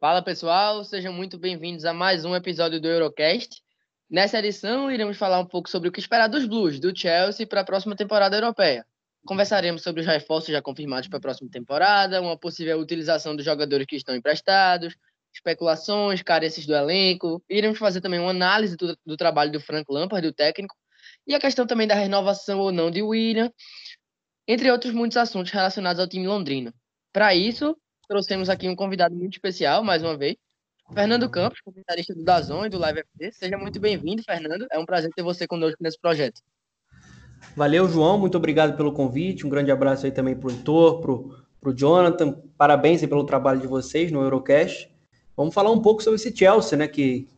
Fala pessoal, sejam muito bem-vindos a mais um episódio do Eurocast. Nessa edição, iremos falar um pouco sobre o que esperar dos Blues, do Chelsea, para a próxima temporada europeia. Conversaremos sobre os reforços já confirmados para a próxima temporada, uma possível utilização dos jogadores que estão emprestados, especulações, carências do elenco. Iremos fazer também uma análise do, do trabalho do Frank Lampard, do técnico, e a questão também da renovação ou não de William, entre outros muitos assuntos relacionados ao time londrino. Para isso, trouxemos aqui um convidado muito especial, mais uma vez, Fernando Campos, comentarista do Dazon e do Live FT. Seja muito bem-vindo, Fernando. É um prazer ter você conosco nesse projeto. Valeu, João. Muito obrigado pelo convite. Um grande abraço aí também para o Heitor, para o Jonathan. Parabéns pelo trabalho de vocês no Eurocast. Vamos falar um pouco sobre esse Chelsea, né? Que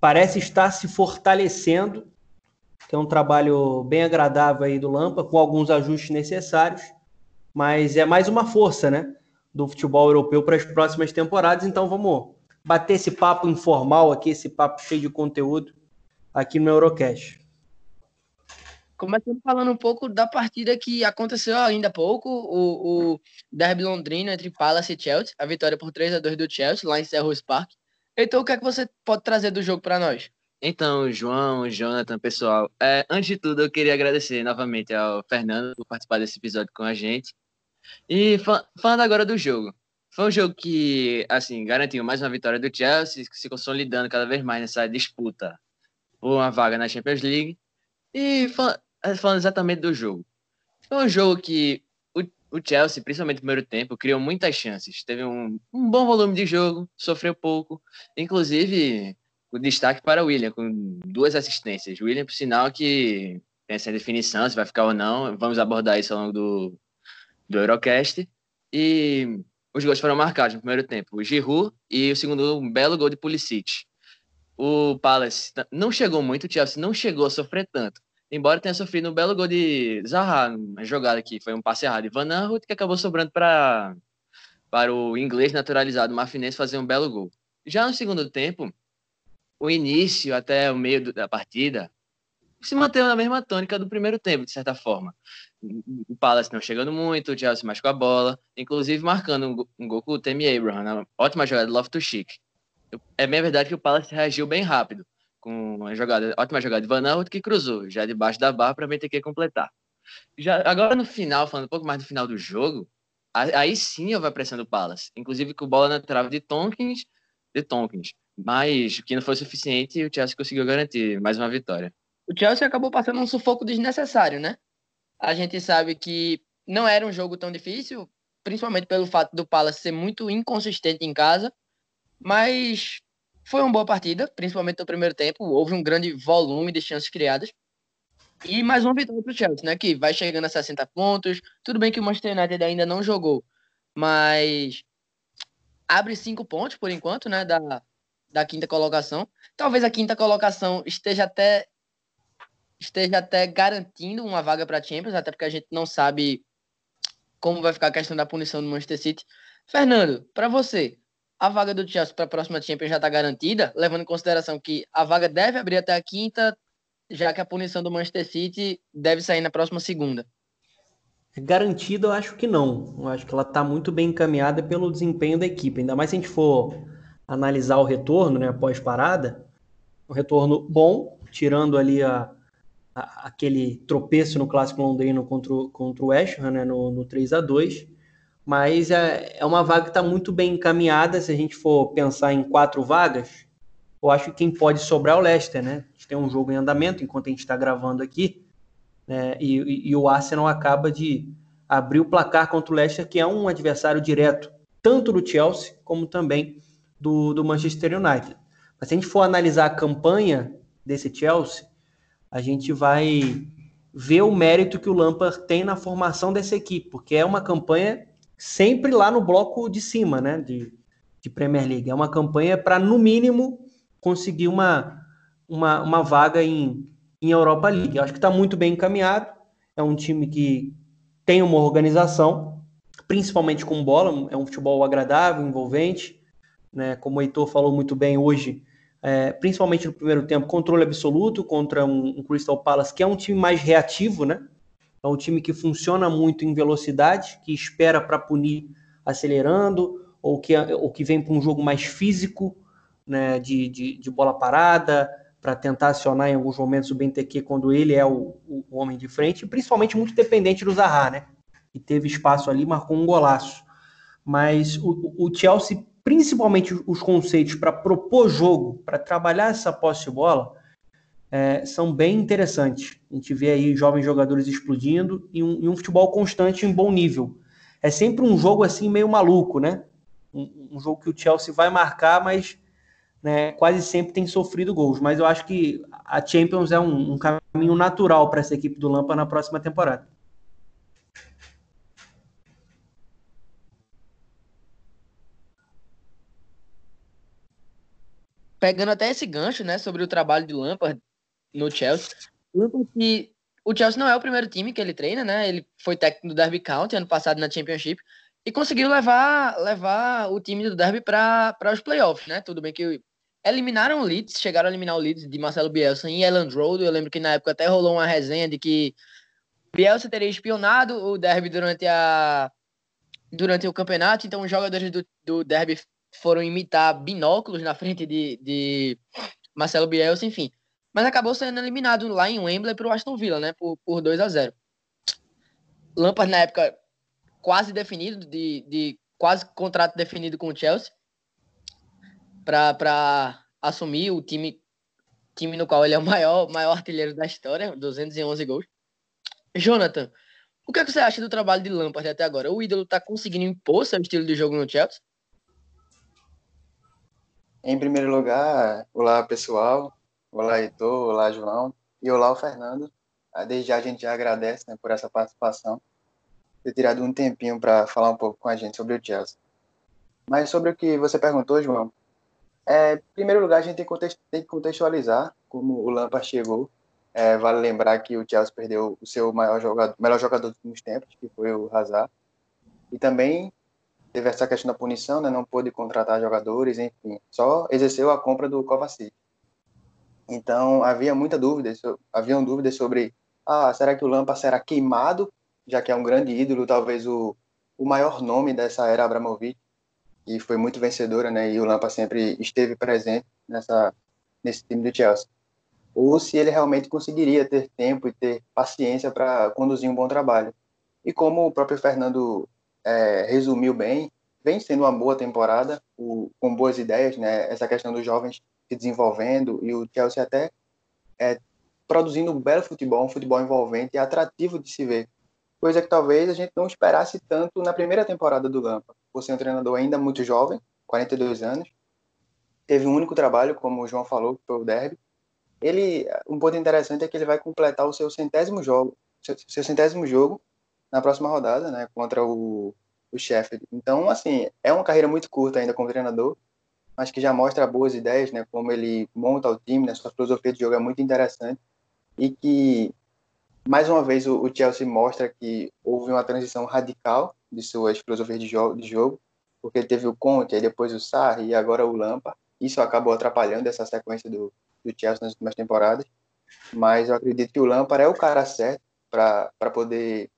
parece estar se fortalecendo. Tem um trabalho bem agradável aí do Lampa, com alguns ajustes necessários. Mas é mais uma força, né? Do futebol europeu para as próximas temporadas. Então vamos bater esse papo informal aqui, esse papo cheio de conteúdo aqui no Eurocast. Começando falando um pouco da partida que aconteceu ainda há pouco, o, o derby londrino entre Palace e Chelsea, a vitória por 3 a 2 do Chelsea lá em Selhurst Park. Então, o que é que você pode trazer do jogo para nós? Então, João, Jonathan, pessoal, é, antes de tudo eu queria agradecer novamente ao Fernando por participar desse episódio com a gente. E falando agora do jogo, foi um jogo que, assim, garantiu mais uma vitória do Chelsea, se consolidando cada vez mais nessa disputa por uma vaga na Champions League. E falando exatamente do jogo, foi um jogo que o, Chelsea, principalmente no primeiro tempo, criou muitas chances. Teve um, um bom volume de jogo, sofreu pouco. Inclusive, o destaque para o William, com duas assistências. O William, por sinal, que tem essa definição, se vai ficar ou não. Vamos abordar isso ao longo do, do Eurocast. E os gols foram marcados no primeiro tempo. O Giroud e o segundo, um belo gol de Pulisic. O Palace não chegou muito, o Chelsea não chegou a sofrer tanto. Embora tenha sofrido um belo gol de Zaha, uma jogada que foi um passe errado de Van Aanholt, que acabou sobrando para para o inglês naturalizado Marfinense fazer um belo gol. Já no segundo tempo, o início até o meio da partida se manteve na mesma tônica do primeiro tempo, de certa forma o Palace não chegando muito, o Chelsea mais com a bola, inclusive marcando um, gol com o Temi Abraham, ótima jogada do Loftus Cheek. É bem verdade que o Palace reagiu bem rápido, com uma jogada, ótima jogada de Van Aanholt que cruzou, já debaixo da barra para ter que completar. Já, agora no final, falando um pouco mais do final do jogo, aí sim houve a pressão do Palace, inclusive com bola na trave de Tonkins, de Tonkins, mas o que não foi suficiente, o Chelsea conseguiu garantir mais uma vitória. O Chelsea acabou passando um sufoco desnecessário, né? A gente sabe que não era um jogo tão difícil, principalmente pelo fato do Palace ser muito inconsistente em casa, mas foi uma boa partida, principalmente no primeiro tempo. Houve um grande volume de chances criadas. E mais uma vitória para o Chelsea, né? Que vai chegando a 60 pontos. Tudo bem que o Manchester United ainda não jogou, mas abre cinco pontos por enquanto, né? Da, da quinta colocação. Talvez a quinta colocação esteja até esteja até garantindo uma vaga para a Champions, até porque a gente não sabe como vai ficar a questão da punição do Manchester City. Fernando, para você, a vaga do Chelsea para a próxima Champions já está garantida, levando em consideração que a vaga deve abrir até a quinta, já que a punição do Manchester City deve sair na próxima segunda. Garantida, eu acho que não. Eu acho que ela está muito bem encaminhada pelo desempenho da equipe. Ainda mais se a gente for analisar o retorno, né, após parada, um retorno bom, tirando ali a, aquele tropeço no clássico londrino contra o, contra o West Ham, né, no, no 3 a 2 mas é, é uma vaga que está muito bem encaminhada. Se a gente for pensar em quatro vagas, eu acho que quem pode sobrar é o Leicester, né? A gente tem um jogo em andamento enquanto a gente está gravando aqui, né? E, e, e, o Arsenal acaba de abrir o placar contra o Leicester, que é um adversário direto, tanto do Chelsea como também do, do Manchester United. Mas se a gente for analisar a campanha desse Chelsea, a gente vai ver o mérito que o Lampard tem na formação dessa equipe, porque é uma campanha sempre lá no bloco de cima, né, de, de Premier League. É uma campanha para, no mínimo, conseguir uma, uma, uma vaga em, em Europa League. Eu acho que está muito bem encaminhado. É um time que tem uma organização, principalmente com bola, é um futebol agradável, envolvente. Né? Como o Heitor falou muito bem hoje, é, principalmente no primeiro tempo, controle absoluto contra um, um, Crystal Palace, que é um time mais reativo, né? É um time que funciona muito em velocidade, que espera para punir acelerando, ou que, ou que vem para um jogo mais físico, né, de, de, de bola parada, para tentar acionar em alguns momentos o Benteke quando ele é o, o, homem de frente, principalmente muito dependente do Zaha, né? Que teve espaço ali, marcou um golaço. Mas o, o Chelsea, principalmente os conceitos para propor jogo, para trabalhar essa posse de bola, é, são bem interessantes. A gente vê aí jovens jogadores explodindo e um, e um, futebol constante em bom nível. É sempre um jogo assim meio maluco, né? Um, um jogo que o Chelsea vai marcar, mas né, quase sempre tem sofrido gols. Mas eu acho que a Champions é um, um caminho natural para essa equipe do Lampa na próxima temporada. Pegando até esse gancho, né, sobre o trabalho de Lampard no Chelsea. que o Chelsea não é o primeiro time que ele treina, né? Ele foi técnico do Derby County ano passado na Championship e conseguiu levar, levar o time do Derby para os playoffs, né? Tudo bem que eliminaram o Leeds, chegaram a eliminar o Leeds de Marcelo Bielsa em Elland Road. Eu lembro que na época até rolou uma resenha de que Bielsa teria espionado o Derby durante a durante o campeonato, então os jogadores do, do Derby foram imitar binóculos na frente de, de Marcelo Bielsa, enfim mas acabou sendo eliminado lá em Wembley para o Aston Villa, né, por, por 2 a 0 Lampard, na época, quase definido, de, de quase contrato definido com o Chelsea, para assumir o time, time no qual ele é o maior, maior artilheiro da história, 211 gols. Jonathan, o que, é que você acha do trabalho de Lampard até agora? O ídolo está conseguindo impor seu estilo de jogo no Chelsea? Em primeiro lugar, olá pessoal, Olá, Heitor. Olá, João. E olá, o Fernando. Ah, desde já a gente já agradece né, por essa participação, ter tirado um tempinho para falar um pouco com a gente sobre o Chelsea. Mas sobre o que você perguntou, João, é, em primeiro lugar, a gente tem que contextualizar como o Lampard chegou. É, vale lembrar que o Chelsea perdeu o seu maior jogador, melhor jogador dos últimos tempos, que foi o Hazard. E também teve essa questão da punição, né, não pôde contratar jogadores, enfim, só exerceu a compra do Kovacic. Então havia muita dúvida, haviam dúvidas sobre, ah, será que o Lampa será queimado, já que é um grande ídolo, talvez o, o maior nome dessa era Abramovich, e foi muito vencedora, né? E o Lampa sempre esteve presente nessa nesse time do Chelsea. Ou se ele realmente conseguiria ter tempo e ter paciência para conduzir um bom trabalho. E como o próprio Fernando é, resumiu bem, vem sendo uma boa temporada, o, com boas ideias, né? Essa questão dos jovens se desenvolvendo e o Chelsea até é, produzindo um belo futebol, um futebol envolvente e atrativo de se ver. Coisa que talvez a gente não esperasse tanto na primeira temporada do Lampa. Por ser um treinador ainda muito jovem, 42 anos, teve um único trabalho, como o João falou, que foi o Derby. Ele, um ponto interessante é que ele vai completar o seu centésimo jogo, seu, seu centésimo jogo na próxima rodada, né, contra o, o Sheffield. Então, assim, é uma carreira muito curta ainda como treinador, mas que já mostra boas ideias, né, como ele monta o time, né, sua filosofia de jogo é muito interessante e que mais uma vez o, o Chelsea mostra que houve uma transição radical de suas filosofias de jogo, de jogo porque ele teve o Conte, aí depois o Sarri e agora o Lampa. Isso acabou atrapalhando essa sequência do, do Chelsea nas últimas temporadas, mas eu acredito que o Lampard é o cara certo para poder,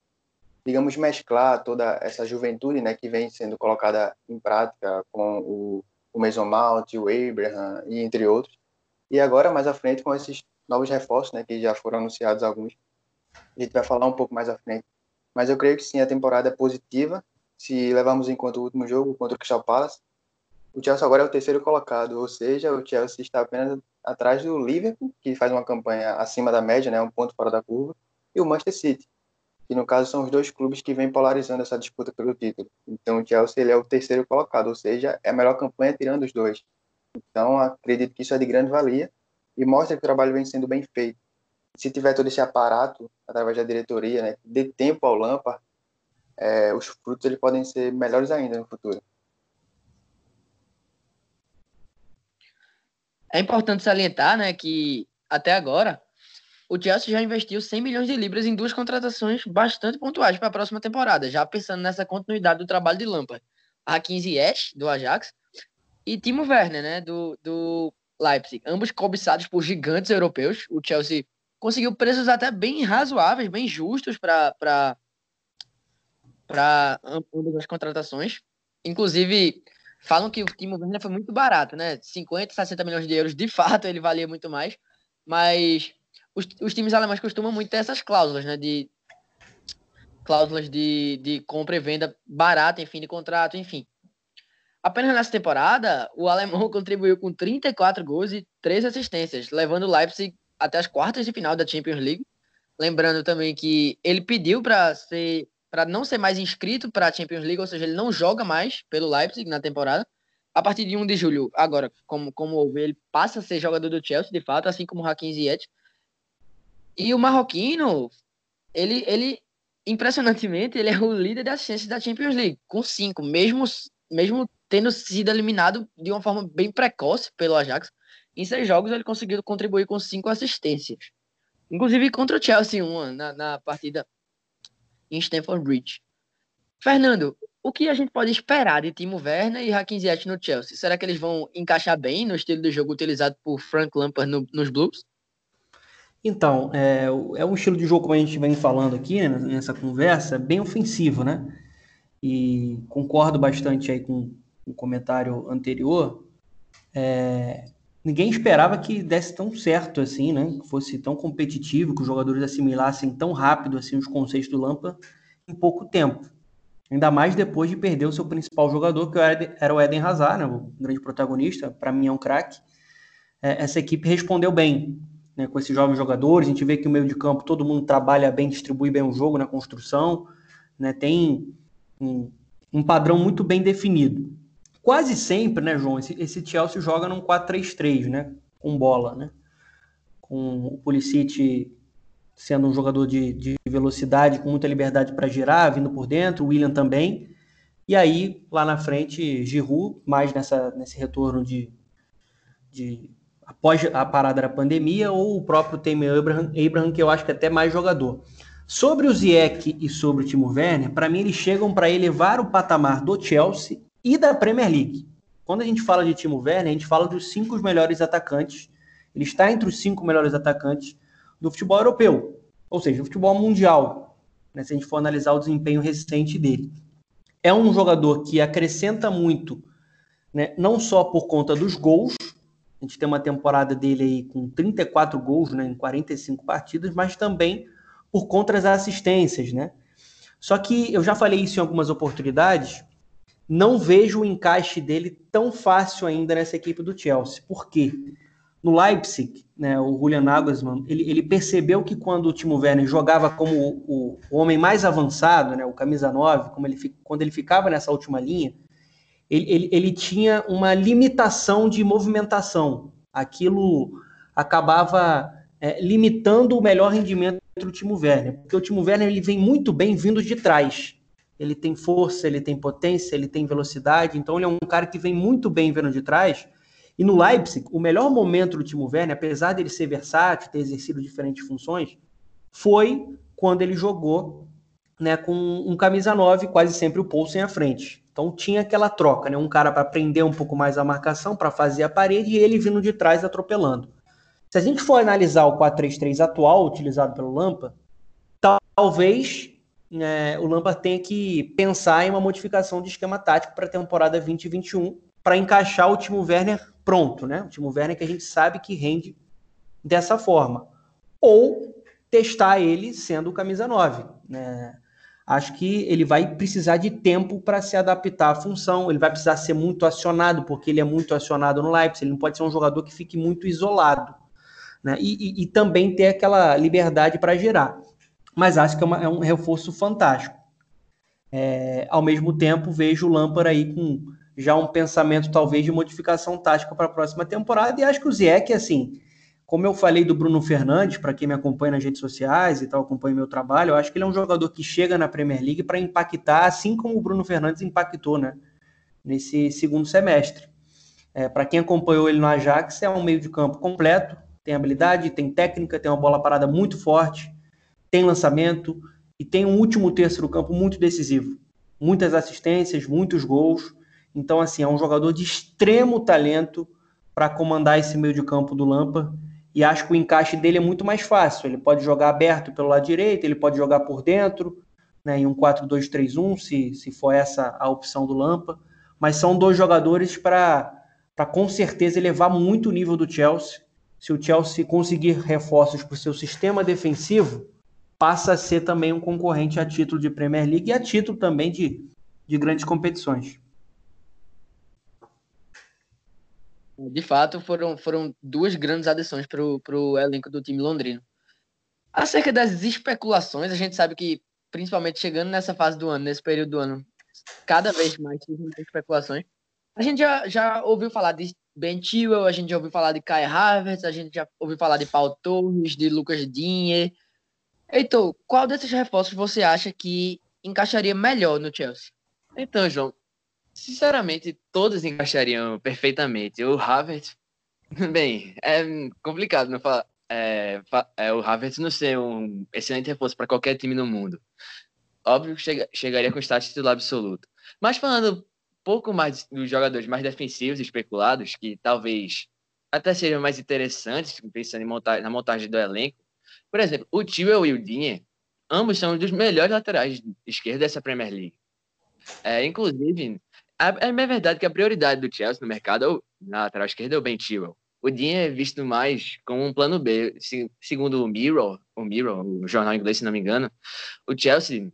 digamos, mesclar toda essa juventude né, que vem sendo colocada em prática com o o Mount, o Abraham e entre outros. E agora, mais à frente, com esses novos reforços, né, que já foram anunciados alguns, a gente vai falar um pouco mais à frente. Mas eu creio que sim, a temporada é positiva, se levarmos em conta o último jogo contra o Crystal Palace. O Chelsea agora é o terceiro colocado, ou seja, o Chelsea está apenas atrás do Liverpool, que faz uma campanha acima da média, né, um ponto fora da curva, e o Manchester City, que no caso são os dois clubes que vêm polarizando essa disputa pelo título. Então o Chelsea ele é o terceiro colocado, ou seja, é a melhor campanha tirando os dois. Então acredito que isso é de grande valia e mostra que o trabalho vem sendo bem feito. Se tiver todo esse aparato através da diretoria, né, dê tempo ao Lampard, é, os frutos eles podem ser melhores ainda no futuro. É importante salientar, né, que até agora o Chelsea já investiu 100 milhões de libras em duas contratações bastante pontuais para a próxima temporada, já pensando nessa continuidade do trabalho de Lampard. Hakim Ziyech, do Ajax, e Timo Werner, né, do, do Leipzig. Ambos cobiçados por gigantes europeus. O Chelsea conseguiu preços até bem razoáveis, bem justos para ambas as contratações. Inclusive, falam que o Timo Werner foi muito barato, né? 50, 60 milhões de euros, de fato, ele valia muito mais. Mas os, os times alemães costumam muito ter essas cláusulas, né? De cláusulas de, de compra e venda barata em fim de contrato, enfim. Apenas nessa temporada, o alemão contribuiu com 34 gols e 3 assistências, levando o Leipzig até as quartas de final da Champions League. Lembrando também que ele pediu para ser para não ser mais inscrito para a Champions League, ou seja, ele não joga mais pelo Leipzig na temporada. A partir de 1 de julho, agora, como, como houve, ele passa a ser jogador do Chelsea, de fato, assim como o Hakim Ziyech. E o marroquino, ele, ele, impressionantemente, ele é o líder das chances da Champions League, com cinco, mesmo, mesmo tendo sido eliminado de uma forma bem precoce pelo Ajax. Em seis jogos, ele conseguiu contribuir com cinco assistências. Inclusive contra o Chelsea, uma na, na partida em Stamford Bridge. Fernando, o que a gente pode esperar de Timo Werner e Hakim Ziyech no Chelsea? Será que eles vão encaixar bem no estilo de jogo utilizado por Frank Lampard no, nos Blues? Então, é, é, um estilo de jogo, como a gente vem falando aqui né, nessa conversa, bem ofensivo, né? E concordo bastante aí com o comentário anterior. É, ninguém esperava que desse tão certo assim, né? Que fosse tão competitivo, que os jogadores assimilassem tão rápido assim os conceitos do Lampa em pouco tempo. Ainda mais depois de perder o seu principal jogador, que era o Eden Hazard, né? o grande protagonista, para mim é um craque. É, essa equipe respondeu bem né, com esses jovens jogadores. A gente vê que o meio de campo todo mundo trabalha bem, distribui bem o jogo na construção, né? Tem um, um padrão muito bem definido. Quase sempre, né, João, esse, esse Chelsea joga num 4-3-3, né? Com bola, né? Com o Pulisic sendo um jogador de, de velocidade, com muita liberdade para girar, vindo por dentro, o William também. E aí, lá na frente, Giroud, mais nessa, nesse retorno de, de após a parada da pandemia, ou o próprio Temer Abraham, Abraham, que eu acho que é até mais jogador. Sobre o Ziyech e sobre o Timo Werner, para mim eles chegam para elevar o patamar do Chelsea e da Premier League. Quando a gente fala de Timo Werner, a gente fala dos cinco melhores atacantes. Ele está entre os cinco melhores atacantes do futebol europeu, ou seja, do futebol mundial, né, se a gente for analisar o desempenho recente dele. É um jogador que acrescenta muito, né, não só por conta dos gols, a gente tem uma temporada dele aí com 34 gols né, em 45 partidas, mas também por conta das assistências, né? Só que eu já falei isso em algumas oportunidades, não vejo o encaixe dele tão fácil ainda nessa equipe do Chelsea. Por quê? No Leipzig, né, o Julian Nagelsmann, ele, ele percebeu que quando o Timo Werner jogava como o, o, homem mais avançado, né, o camisa 9, como ele, quando ele ficava nessa última linha, ele, ele, ele tinha uma limitação de movimentação. Aquilo acabava é, limitando o melhor rendimento do Timo Werner, porque o Timo Werner ele vem muito bem vindo de trás ele tem força, ele tem potência, ele tem velocidade, então ele é um cara que vem muito bem vendo de trás. E no Leipzig, o melhor momento do Timo Werner, apesar dele ser versátil, ter exercido diferentes funções, foi quando ele jogou né, com um camisa 9, quase sempre o Poulsen à frente. Então tinha aquela troca, né, um cara para prender um pouco mais a marcação, para fazer a parede, e ele vindo de trás atropelando. Se a gente for analisar o 4-3-3 atual, utilizado pelo Lampa, talvez é, o Lampard tem que pensar em uma modificação de esquema tático para a temporada 2021 para encaixar o Timo Werner pronto, né? O Timo Werner que a gente sabe que rende dessa forma. Ou testar ele sendo camisa 9, né? Acho que ele vai precisar de tempo para se adaptar à função, ele vai precisar ser muito acionado, porque ele é muito acionado no Leipzig, ele não pode ser um jogador que fique muito isolado. Né? E, e, e também ter aquela liberdade para girar mas acho que é, uma, é um reforço fantástico. É, ao mesmo tempo, vejo o Lampard aí com já um pensamento, talvez, de modificação tática para a próxima temporada, e acho que o Zieck, assim, como eu falei do Bruno Fernandes, para quem me acompanha nas redes sociais e tal, acompanha meu trabalho, eu acho que ele é um jogador que chega na Premier League para impactar, assim como o Bruno Fernandes impactou, né, nesse segundo semestre. É, para quem acompanhou ele no Ajax, é um meio de campo completo, tem habilidade, tem técnica, tem uma bola parada muito forte, tem lançamento e tem um último terço do campo muito decisivo. Muitas assistências, muitos gols. Então, assim, é um jogador de extremo talento para comandar esse meio de campo do Lampa. E acho que o encaixe dele é muito mais fácil. Ele pode jogar aberto pelo lado direito, ele pode jogar por dentro, né, em um 4-2-3-1, se, se for essa a opção do Lampa. mas são dois jogadores para com certeza elevar muito o nível do Chelsea. Se o Chelsea conseguir reforços para o seu sistema defensivo, passa a ser também um concorrente a título de Premier League e a título também de, de grandes competições. De fato, foram, foram duas grandes adições para o elenco do time londrino. Acerca das especulações, a gente sabe que, principalmente chegando nessa fase do ano, nesse período do ano, cada vez mais especulações. A gente já, já ouviu falar de Ben Chilwell, a gente já ouviu falar de Kai Havertz, a gente já ouviu falar de Paul Torres, de Lucas Digne. Heitor, qual desses reforços você acha que encaixaria melhor no Chelsea? Então, João, sinceramente, todos encaixariam perfeitamente. O Havertz, bem, é complicado não falar. É, é, o Havertz não ser um excelente reforço para qualquer time no mundo. Óbvio que chega, chegaria com status titular absoluto. Mas falando um pouco mais dos jogadores mais defensivos especulados, que talvez até sejam mais interessantes, pensando na montagem do elenco. Por exemplo, o Tio e o Dinhe, ambos são um dos melhores laterais esquerdos dessa Premier League. É, inclusive, é, é verdade que a prioridade do Chelsea no mercado na lateral esquerda é o Ben Chilwell. O Dean é visto mais como um plano B. Se, segundo o Mirror, o Mirror, o jornal inglês, se não me engano, o Chelsea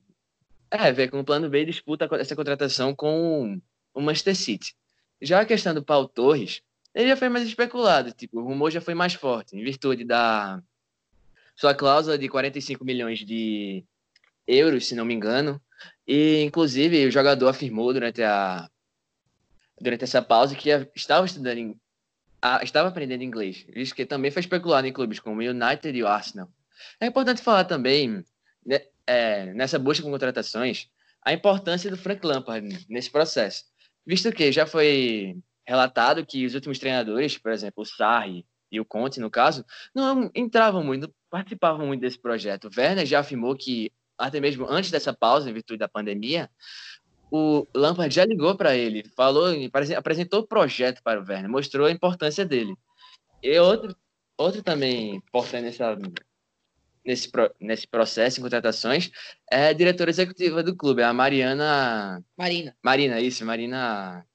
é, vê como plano B disputa essa contratação com o Manchester City. Já a questão do Paulo Torres, ele já foi mais especulado, tipo, o rumor já foi mais forte, em virtude da sua cláusula de 45 milhões de euros, se não me engano, e, inclusive, o jogador afirmou durante, a, durante essa pausa que estava estudando, estava aprendendo inglês, visto que também foi especulado em clubes como o United e o Arsenal. É importante falar também, né, é, nessa busca por contratações, a importância do Frank Lampard nesse processo, visto que já foi relatado que os últimos treinadores, por exemplo, o Sarri e o Conte, no caso, não entravam muito, participavam muito desse projeto. O Werner já afirmou que até mesmo antes dessa pausa, em virtude da pandemia, o Lampard já ligou para ele, falou, apresentou o projeto para o Werner, mostrou a importância dele. E outro, outro também importante nessa, nesse, nesse processo em contratações é a diretora executiva do clube, a Mariana. Marina. Marina, isso, Marina.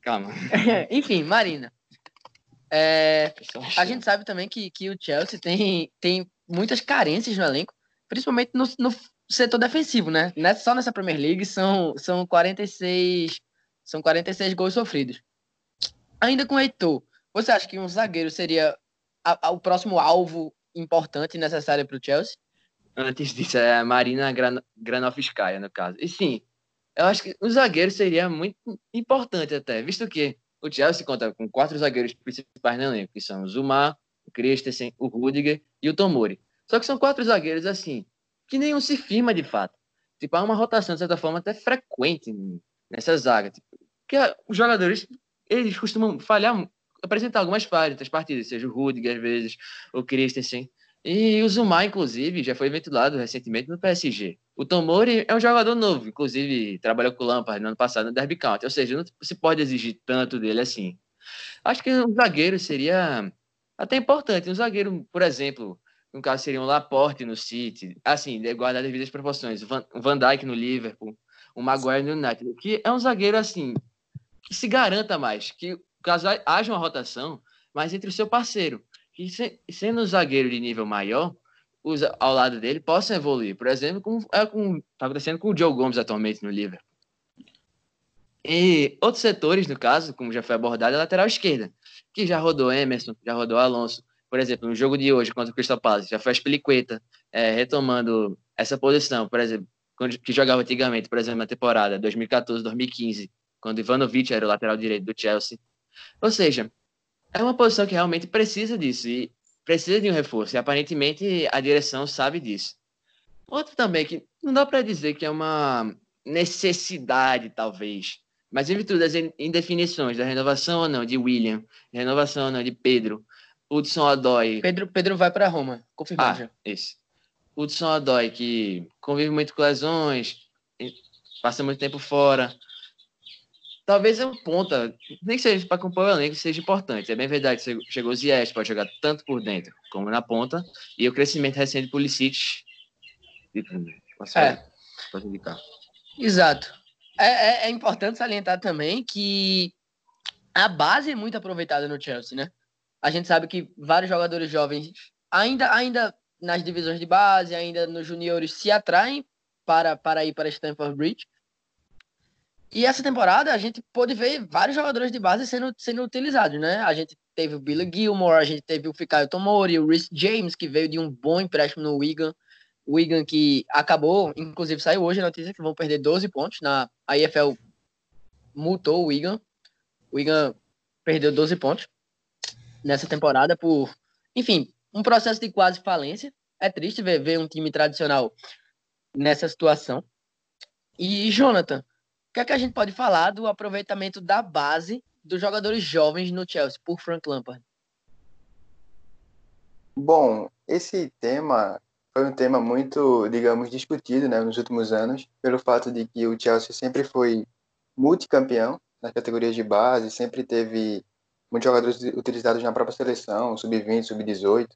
Calma. Enfim, Marina. É, a gente sabe também que, que o Chelsea tem, tem muitas carências no elenco principalmente no, no setor defensivo, né? Nessa, só nessa Premier League são, são 46 são 46 gols sofridos. Ainda com o Heitor, você acha que um zagueiro seria a, a, o próximo alvo importante e necessário para o Chelsea? Antes disso, é a Marina Gran, Granovskaya, no caso. E sim, eu acho que o zagueiro seria muito importante até, visto que o Chelsea conta com quatro zagueiros principais no elenco, que são o Zuma, o Christensen, o Rudiger e o Tomori. Só que são quatro zagueiros assim, que nenhum se firma de fato. Tipo, há uma rotação, de certa forma, até frequente nessa zaga. Tipo, que os jogadores, eles costumam falhar, apresentar algumas falhas das partidas, seja o Rudiger, às vezes, o Christensen. E o Zuma, inclusive, já foi ventilado recentemente no PSG. O Tomori é um jogador novo, inclusive trabalhou com o Lampard no ano passado no Derby County, ou seja, não se pode exigir tanto dele assim. Acho que um zagueiro seria até importante. Um zagueiro, por exemplo, no caso seria um Laporte no City, assim, guardar as devidas proporções, Van, Van Dijk no Liverpool, o Maguire no United, que é um zagueiro assim, que se garanta mais, que caso haja uma rotação, mas entre o seu parceiro, que sendo um zagueiro de nível maior, os, ao lado dele possa evoluir. Por exemplo, como é com, tá acontecendo com o Joe Gomes atualmente no Liverpool. E outros setores, no caso, como já foi abordado, é a lateral esquerda, que já rodou Emerson, já rodou Alonso, por exemplo, no jogo de hoje contra o Crystal Palace, já foi a Spilicueta é, retomando essa posição, por exemplo, que jogava antigamente, por exemplo, na temporada 2014-2015, quando Ivanovic era o lateral direito do Chelsea. Ou seja, é uma posição que realmente precisa disso e precisa de um reforço, e aparentemente a direção sabe disso. Outro também que não dá para dizer que é uma necessidade, talvez, mas em virtude das indefinições da renovação ou não de William, renovação ou não de Pedro, Hudson Odoi. Pedro, Pedro vai para Roma, confirmado ah, já. Isso. Hudson Odoi, que convive muito com lesões, passa muito tempo fora. Talvez é um ponta, nem que seja para compor o elenco, seja importante. É bem verdade que chegou o Ziyech, pode jogar tanto por dentro como na ponta. E o crescimento recente do Pulisic. Posso, é. Indicar. Exato. É, é, é, importante salientar também que a base é muito aproveitada no Chelsea, né? A gente sabe que vários jogadores jovens, ainda, ainda nas divisões de base, ainda nos juniores, se atraem para, para ir para Stamford Bridge. E essa temporada a gente pôde ver vários jogadores de base sendo, sendo utilizados, né? A gente teve o Billy Gilmore, a gente teve o Fikayo Tomori, o Rhys James, que veio de um bom empréstimo no Wigan. O Wigan que acabou, inclusive saiu hoje a notícia que vão perder 12 pontos. Na, a IFL multou o Wigan. O Wigan perdeu 12 pontos nessa temporada por, enfim, um processo de quase falência. É triste ver, ver um time tradicional nessa situação. E, Jonathan, o que é que a gente pode falar do aproveitamento da base dos jogadores jovens no Chelsea por Frank Lampard? Bom, esse tema foi um tema muito, digamos, discutido né, nos últimos anos, pelo fato de que o Chelsea sempre foi multicampeão nas categorias de base, sempre teve muitos jogadores utilizados na própria seleção, sub-20, sub-18,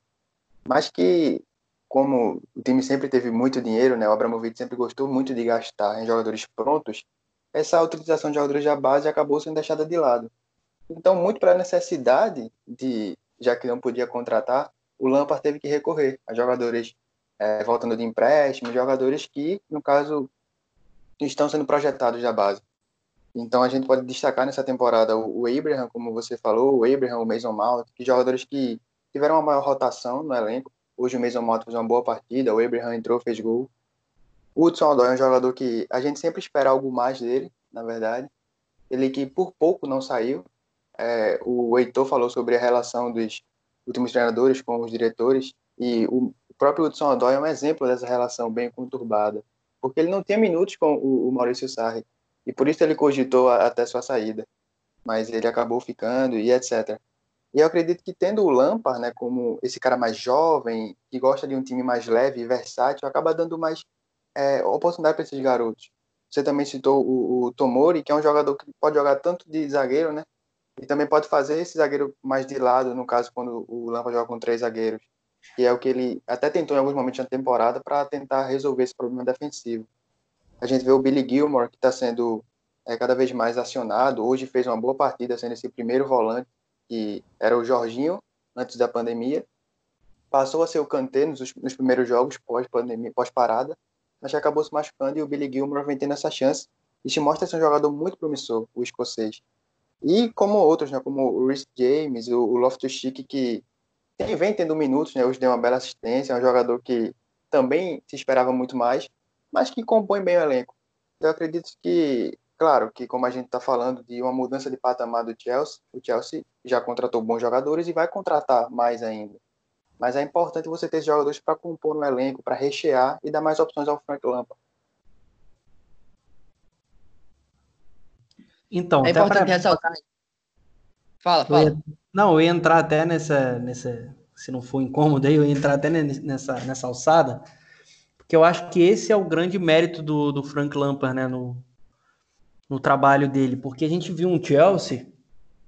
mas que, como o time sempre teve muito dinheiro, né, o Abramovich sempre gostou muito de gastar em jogadores prontos, essa utilização de jogadores da base acabou sendo deixada de lado. Então, muito para a necessidade de, já que não podia contratar, o Lampard teve que recorrer a jogadores é, voltando de empréstimo, jogadores que, no caso, estão sendo projetados da base. Então, a gente pode destacar nessa temporada o, Abraham, como você falou, o Abraham, o Mason Mount, que jogadores que tiveram uma maior rotação no elenco. Hoje o Mason Mount fez uma boa partida, o Abraham entrou, fez gol. O Hudson Odoi é um jogador que a gente sempre espera algo mais dele, na verdade. Ele que por pouco não saiu. É, o Heitor falou sobre a relação dos últimos treinadores com os diretores e o próprio Hudson Odoi é um exemplo dessa relação bem conturbada, porque ele não tinha minutos com o, o Maurício Sarri e por isso ele cogitou até sua saída, mas ele acabou ficando e etc. E eu acredito que tendo o Lampard, né, como esse cara mais jovem, que gosta de um time mais leve e versátil, acaba dando mais é, oportunidade para esses garotos. Você também citou o, o, Tomori, que é um jogador que pode jogar tanto de zagueiro, né? E também pode fazer esse zagueiro mais de lado, no caso, quando o Lampard joga com três zagueiros. Que é o que ele até tentou em alguns momentos na temporada para tentar resolver esse problema defensivo. A gente vê o Billy Gilmore, que está sendo é, cada vez mais acionado. Hoje fez uma boa partida, sendo esse primeiro volante que era o Jorginho, antes da pandemia. Passou a ser o Kanté nos, nos primeiros jogos pós-pandemia, pós-parada, mas acabou se machucando e o Billy Gilmore vem tendo essa chance. E se mostra ser um jogador muito promissor, o escocês. E como outros, né, como o Rhys James, o, o Loftus-Cheek, que tem, vem tendo minutos, né, hoje deu uma bela assistência, é um jogador que também se esperava muito mais, mas que compõe bem o elenco. Eu acredito que Claro que, como a gente está falando de uma mudança de patamar do Chelsea, o Chelsea já contratou bons jogadores e vai contratar mais ainda. Mas é importante você ter jogadores para compor no elenco, para rechear e dar mais opções ao Frank Lampard. Então, é importante pra... ressaltar. Fala, fala. Eu ia... Não, eu ia entrar até nessa, nessa. Se não for incômodo aí, eu ia entrar até nessa, nessa alçada, porque eu acho que esse é o grande mérito do, do Frank Lampard, né? No, no trabalho dele, porque a gente viu um Chelsea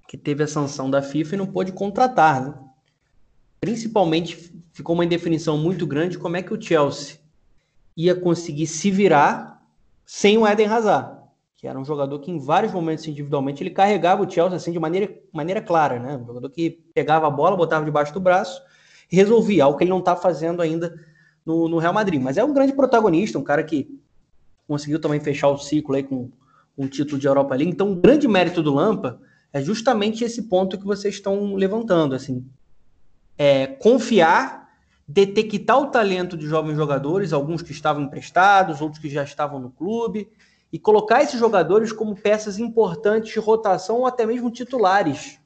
que teve a sanção da FIFA e não pôde contratar. Né? Principalmente ficou uma indefinição muito grande como é que o Chelsea ia conseguir se virar sem o Eden Hazard, que era um jogador que em vários momentos individualmente ele carregava o Chelsea assim de maneira, maneira clara, né? Um jogador que pegava a bola, botava debaixo do braço e resolvia, algo que ele não está fazendo ainda no, no Real Madrid. Mas é um grande protagonista, um cara que conseguiu também fechar o ciclo aí com um título de Europa League. Então, o grande mérito do Lampa é justamente esse ponto que vocês estão levantando, assim, é confiar, detectar o talento de jovens jogadores, alguns que estavam emprestados, outros que já estavam no clube, e colocar esses jogadores como peças importantes de rotação ou até mesmo titulares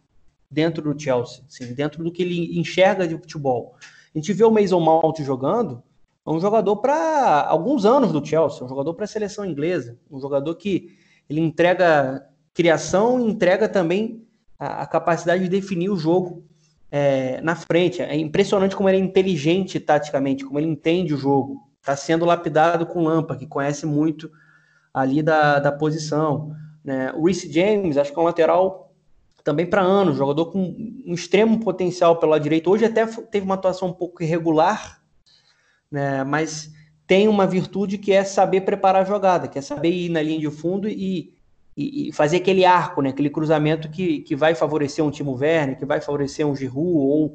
dentro do Chelsea, assim, dentro do que ele enxerga de futebol. A gente vê o Mason Mount jogando, é um jogador para alguns anos do Chelsea, um jogador para a seleção inglesa, um jogador que ele entrega criação e entrega também a, a, capacidade de definir o jogo é, na frente. É impressionante como ele é inteligente taticamente, como ele entende o jogo. Está sendo lapidado com Lampa, que conhece muito ali da, da posição. Né? O Reece James, acho que é um lateral também para anos, jogador com um extremo potencial pela direita. Hoje até teve uma atuação um pouco irregular, né? mas tem uma virtude que é saber preparar a jogada, que é saber ir na linha de fundo e, e, e fazer aquele arco, né? aquele cruzamento que, que vai favorecer um Timo Werner, que vai favorecer um Giroud ou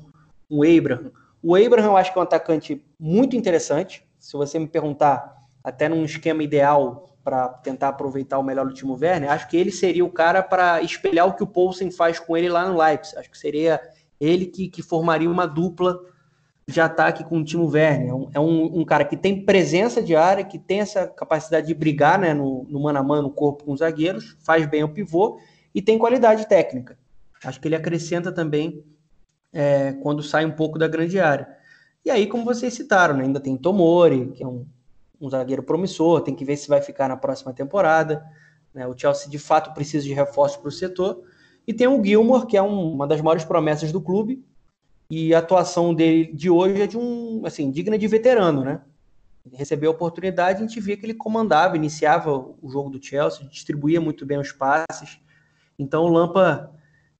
um Abraham. O Abraham eu acho que é um atacante muito interessante. Se você me perguntar, até num esquema ideal para tentar aproveitar o melhor do Timo Werner, acho que ele seria o cara para espelhar o que o Poulsen faz com ele lá no Leipzig. Acho que seria ele que, que formaria uma dupla de ataque com o Timo Werner. É, um, é um, cara que tem presença de área, que tem essa capacidade de brigar né, no, no mano a mano, no corpo com os zagueiros, faz bem o pivô e tem qualidade técnica. Acho que ele acrescenta também é, quando sai um pouco da grande área. E aí, como vocês citaram, né, ainda tem Tomori, que é um, um zagueiro promissor, tem que ver se vai ficar na próxima temporada. Né, o Chelsea de fato precisa de reforços para o setor. E tem o Gilmore, que é um, uma das maiores promessas do clube, e a atuação dele de hoje é de um, assim, digna de veterano, né? Ele recebeu a oportunidade, a gente via que ele comandava, iniciava o jogo do Chelsea, distribuía muito bem os passes. Então o Lampa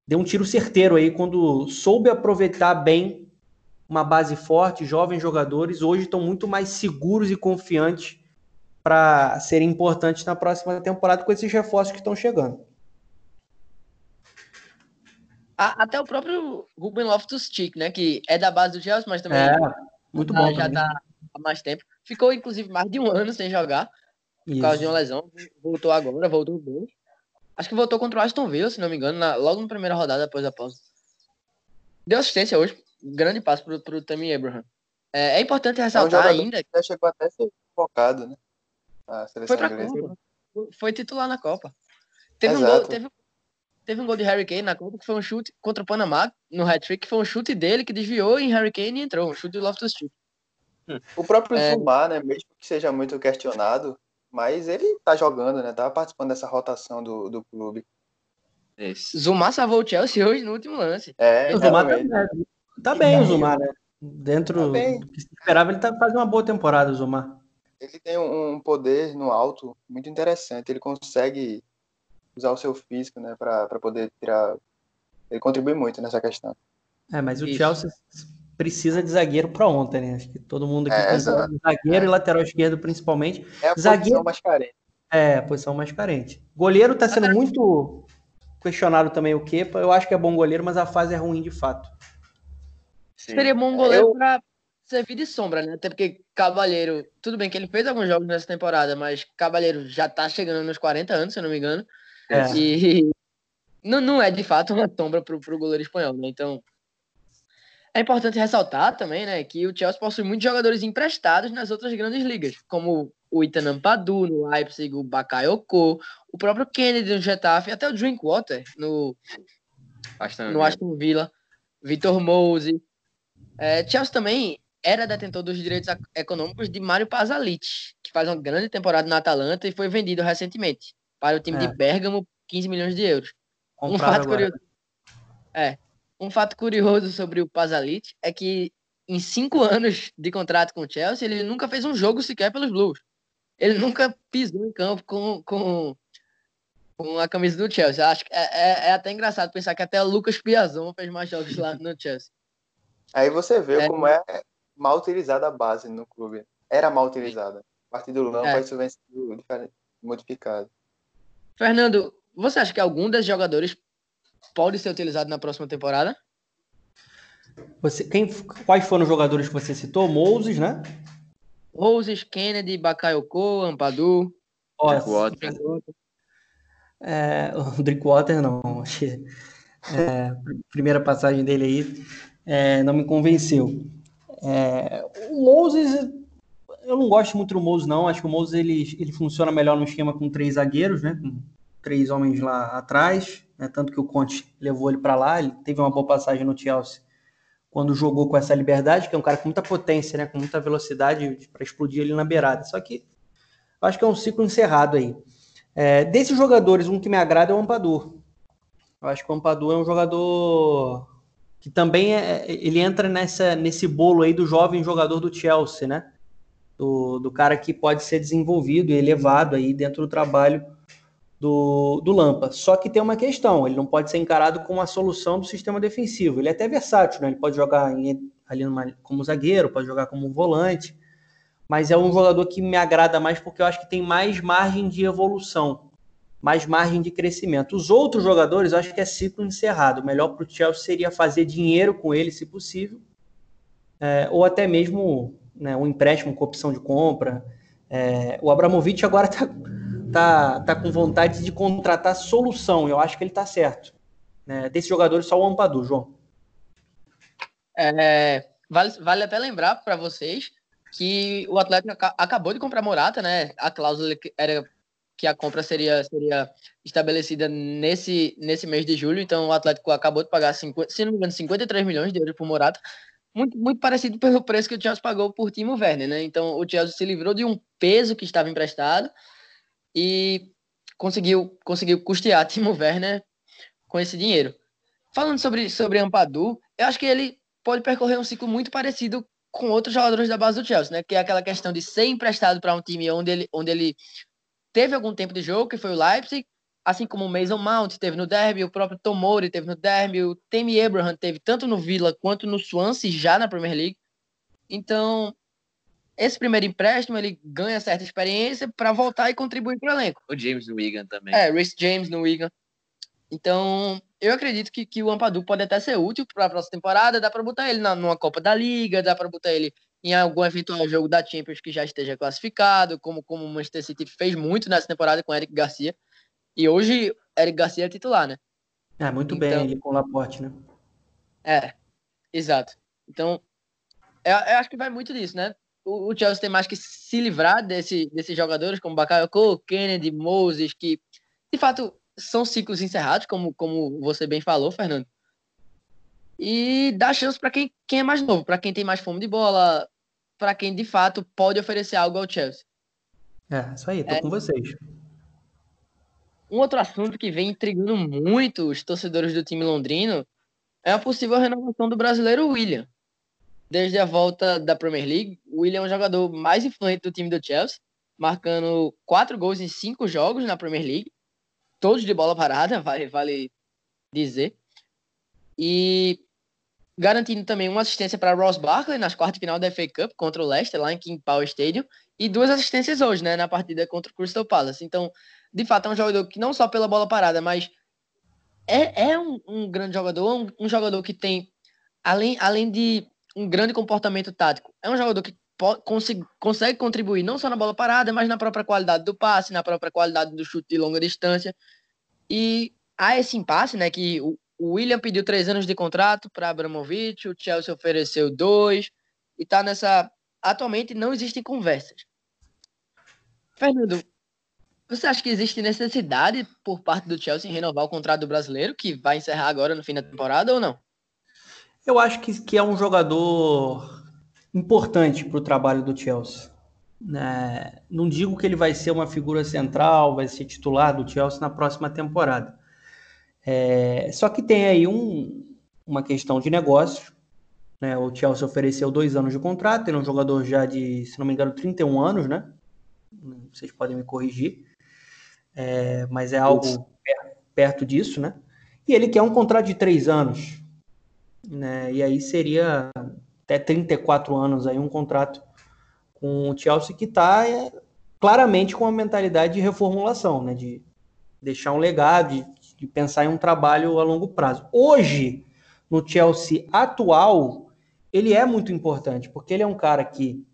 deu um tiro certeiro aí quando soube aproveitar bem uma base forte, jovens jogadores, hoje estão muito mais seguros e confiantes para serem importantes na próxima temporada com esses reforços que estão chegando. até o próprio Ruben Loftus-Cheek, né, que é da base do Chelsea, mas também é, muito bom já está há mais tempo. Ficou inclusive mais de um ano sem jogar por Isso. causa de uma lesão. Voltou agora, voltou bem. Acho que voltou contra o Aston Villa, se não me engano, na, logo na primeira rodada depois da pausa. Deu assistência hoje, grande passo pro, pro Tammy Abraham. É, é importante ressaltar é um ainda. Já chegou até a ser focado, né? foi pra Copa. Foi titular na Copa. Teve Exato. um gol, teve, teve um gol de Harry Kane na Copa que foi um chute contra o Panamá no hat-trick, que foi um chute dele que desviou em Harry Kane e entrou, um chute de Loftus-Cheek. O próprio é... Zumar, né, mesmo que seja muito questionado, mas ele tá jogando, né, tá participando dessa rotação do, do clube. Isso. Zumar salvou o Chelsea hoje no último lance. É, o Zumar tá, tá, bem, o Zumar, né? Dentro tá do que se esperava, ele tá fazendo uma boa temporada, o Zumar. Ele tem um poder no alto muito interessante. Ele consegue usar o seu físico, né, para poder tirar. Ele contribui muito nessa questão. É, mas o Isso. Chelsea precisa de zagueiro para ontem, né? Acho que todo mundo aqui é, zagueiro é. e lateral esquerdo principalmente. É a zagueiro... posição mais carente. É, a posição mais carente. Goleiro está sendo muito questionado também o Kepa. Eu acho que é bom goleiro, mas a fase é ruim de fato. Sim. Seria bom goleiro eu... para servir de sombra, né? Até porque Cavalheiro, tudo bem que ele fez alguns jogos nessa temporada, mas Cavalheiro já tá chegando nos 40 anos, se eu não me engano. É. E não, não é de fato uma sombra para o goleiro espanhol, né? Então é importante ressaltar também, né, que o Chelsea possui muitos jogadores emprestados nas outras grandes ligas, como o Itanan Padu no Leipzig, o Bakayoko, o próprio Kennedy no Getafe, até o Drinkwater no Aston, no Aston Villa, Vitor Mose. É, Chelsea também era detentor dos direitos econômicos de Mário Pasalic, que faz uma grande temporada na Atalanta e foi vendido recentemente para o time é. de Bergamo 15 milhões de euros. um fato agora. curioso. É. Um fato curioso sobre o Pasalic é que em cinco anos de contrato com o Chelsea, ele nunca fez um jogo sequer pelos Blues. Ele nunca pisou em campo com, com, com a camisa do Chelsea. Acho que é, é, é, até engraçado pensar que até o Lucas Piazon fez mais jogos lá no Chelsea. Aí você vê é. como é mal utilizada a base no clube. Era mal utilizada. A partir do Lampard é. isso vem sendo modificado. Fernando, você acha que algum desses jogadores pode ser utilizado na próxima temporada? Você, quem, quais foram os jogadores que você citou? Moses, né? Moses, Kennedy, Bakayoko, Ampadu. Drinkwater. É, o Drinkwater não. É, primeira passagem dele aí é, não me convenceu. É, o Moses, eu não gosto muito do Moses, não. Acho que o Moses ele, ele funciona melhor no esquema com três zagueiros, né? Com três homens lá atrás, né? Tanto que o Conte levou ele para lá. Ele teve uma boa passagem no Chelsea quando jogou com essa liberdade, que é um cara com muita potência, né? Com muita velocidade para explodir ele na beirada. Só que acho que é um ciclo encerrado aí. É, desses jogadores, um que me agrada é o Ampadur. Eu acho que o Ampadur é um jogador que também é, ele entra nessa, nesse bolo aí do jovem jogador do Chelsea, né? Do, do cara que pode ser desenvolvido e elevado aí dentro do trabalho do, do Lampa. Só que tem uma questão, ele não pode ser encarado como a solução do sistema defensivo. Ele é até versátil, né? Ele pode jogar em, ali numa, como zagueiro, pode jogar como volante. mas é um jogador que me agrada mais porque eu acho que tem mais margem de evolução, mais margem de crescimento. Os outros jogadores, eu acho que é ciclo encerrado. O melhor para o Chelsea seria fazer dinheiro com ele, se possível, é, ou até mesmo né, um empréstimo com opção de compra. É, o Abramovich agora está tá, tá com vontade de contratar solução. Eu acho que ele está certo. Né? Desses jogadores, só o Ampadu, João. É, vale, vale até lembrar para vocês que o Atlético acabou de comprar Morata, né? A cláusula era que a compra seria, seria estabelecida nesse, nesse mês de julho, então o Atlético acabou de pagar, 50, se não me engano, 53 milhões de euros por Morata, muito, muito parecido pelo preço que o Chelsea pagou por Timo Werner, né? Então o Chelsea se livrou de um peso que estava emprestado e conseguiu, conseguiu custear Timo Werner com esse dinheiro. Falando sobre, sobre Ampadu, eu acho que ele pode percorrer um ciclo muito parecido com outros jogadores da base do Chelsea, né? Que é aquela questão de ser emprestado para um time onde ele, onde ele teve algum tempo de jogo, que foi o Leipzig, assim como o Mason Mount teve no Derby, o próprio Tomori teve no Derby, o Temi Abraham teve tanto no Villa quanto no Swansea já na Premier League. Então, esse primeiro empréstimo ele ganha certa experiência para voltar e contribuir para o elenco. O James no Wigan também. É, Rhys James no Wigan. Então, eu acredito que, que o Ampadu pode até ser útil para a próxima temporada. Dá para botar ele na, numa Copa da Liga, dá para botar ele em algum eventual jogo da Champions que já esteja classificado, como, como o Manchester City fez muito nessa temporada com o Eric Garcia. E hoje, Eric Garcia é titular, né? É, muito então, bem com o Laporte, né? É, exato. Então, eu, eu, acho que vai muito disso, né? O, o, Chelsea tem mais que se livrar desse, desses jogadores como Bakayoko, Kennedy, Moses, que de fato são ciclos encerrados, como, como você bem falou, Fernando. E dá chance para quem, quem é mais novo, para quem tem mais fome de bola, para quem de fato pode oferecer algo ao Chelsea. É, isso aí, tô é, com vocês. Um outro assunto que vem intrigando muito os torcedores do time londrino é a possível renovação do brasileiro William. Desde a volta da Premier League, o William é um jogador mais influente do time do Chelsea, marcando quatro gols em cinco jogos na Premier League todos de bola parada, vale, vale dizer. E garantindo também uma assistência para Ross Barkley nas quartas de final da FA Cup contra o Leicester, lá em King Power Stadium, e duas assistências hoje, né, na partida contra o Crystal Palace. Então, de fato, é um jogador que não só pela bola parada, mas é, é um, um grande jogador, um, um, jogador que tem, além, além de um grande comportamento tático, é um jogador que consegue, consegue contribuir não só na bola parada, mas na própria qualidade do passe, na própria qualidade do chute de longa distância. E há esse impasse, né? Que o William pediu três anos de contrato para Abramovich, o Chelsea ofereceu dois, e tá nessa. Atualmente não existem conversas. Fernando, você acha que existe necessidade por parte do Chelsea em renovar o contrato do brasileiro, que vai encerrar agora no fim da temporada, ou não? Eu acho que, que é um jogador importante para o trabalho do Chelsea. É, não digo que ele vai ser uma figura central, vai ser titular do Chelsea na próxima temporada. É, só que tem aí um, uma questão de negócio. Né? O Chelsea ofereceu dois anos de contrato, ele é um jogador já de, se não me engano, 31 anos, né? Vocês podem me corrigir. É, mas é algo perto disso, né? E ele quer um contrato de três anos. Né? E aí seria até 34 anos aí, um contrato com o Chelsea que está é, claramente com uma mentalidade de reformulação, né? de deixar um legado, de, de, pensar em um trabalho a longo prazo. Hoje, no Chelsea atual, ele é muito importante, porque ele é um cara que